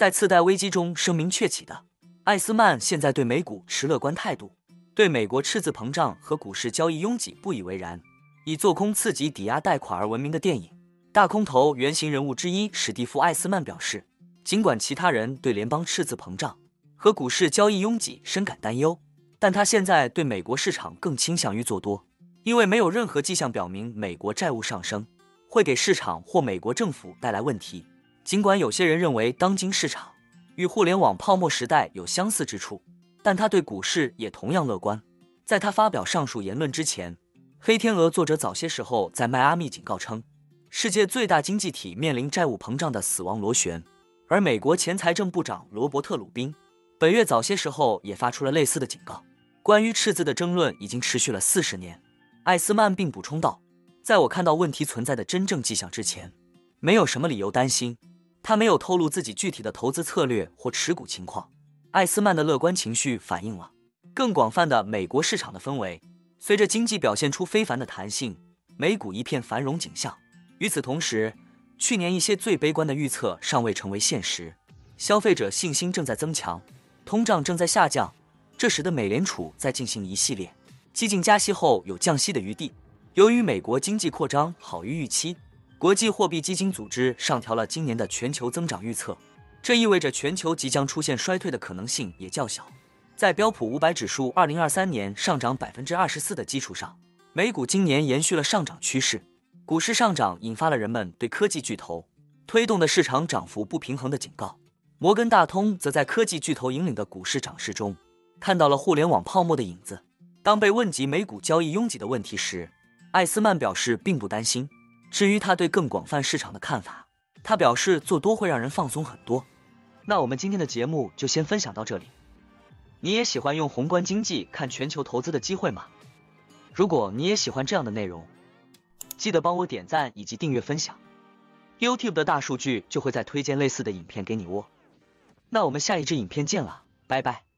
在次贷危机中声名鹊起的艾斯曼，现在对美股持乐观态度，对美国赤字膨胀和股市交易拥挤不以为然。以做空刺激抵押贷款而闻名的电影《大空头》原型人物之一史蒂夫·艾斯曼表示，尽管其他人对联邦赤字膨胀和股市交易拥挤深感担忧，但他现在对美国市场更倾向于做多，因为没有任何迹象表明美国债务上升会给市场或美国政府带来问题。尽管有些人认为当今市场与互联网泡沫时代有相似之处，但他对股市也同样乐观。在他发表上述言论之前，黑天鹅作者早些时候在迈阿密警告称，世界最大经济体面临债务膨胀的死亡螺旋。而美国前财政部长罗伯特·鲁宾本月早些时候也发出了类似的警告。关于赤字的争论已经持续了四十年。艾斯曼并补充道：“在我看到问题存在的真正迹象之前，没有什么理由担心。”他没有透露自己具体的投资策略或持股情况。艾斯曼的乐观情绪反映了更广泛的美国市场的氛围。随着经济表现出非凡的弹性，美股一片繁荣景象。与此同时，去年一些最悲观的预测尚未成为现实，消费者信心正在增强，通胀正在下降，这使得美联储在进行一系列激进加息后有降息的余地。由于美国经济扩张好于预期。国际货币基金组织上调了今年的全球增长预测，这意味着全球即将出现衰退的可能性也较小。在标普五百指数二零二三年上涨百分之二十四的基础上，美股今年延续了上涨趋势。股市上涨引发了人们对科技巨头推动的市场涨幅不平衡的警告。摩根大通则在科技巨头引领的股市涨势中看到了互联网泡沫的影子。当被问及美股交易拥挤的问题时，艾斯曼表示并不担心。至于他对更广泛市场的看法，他表示做多会让人放松很多。那我们今天的节目就先分享到这里。你也喜欢用宏观经济看全球投资的机会吗？如果你也喜欢这样的内容，记得帮我点赞以及订阅分享。YouTube 的大数据就会再推荐类似的影片给你哦。那我们下一支影片见了，拜拜。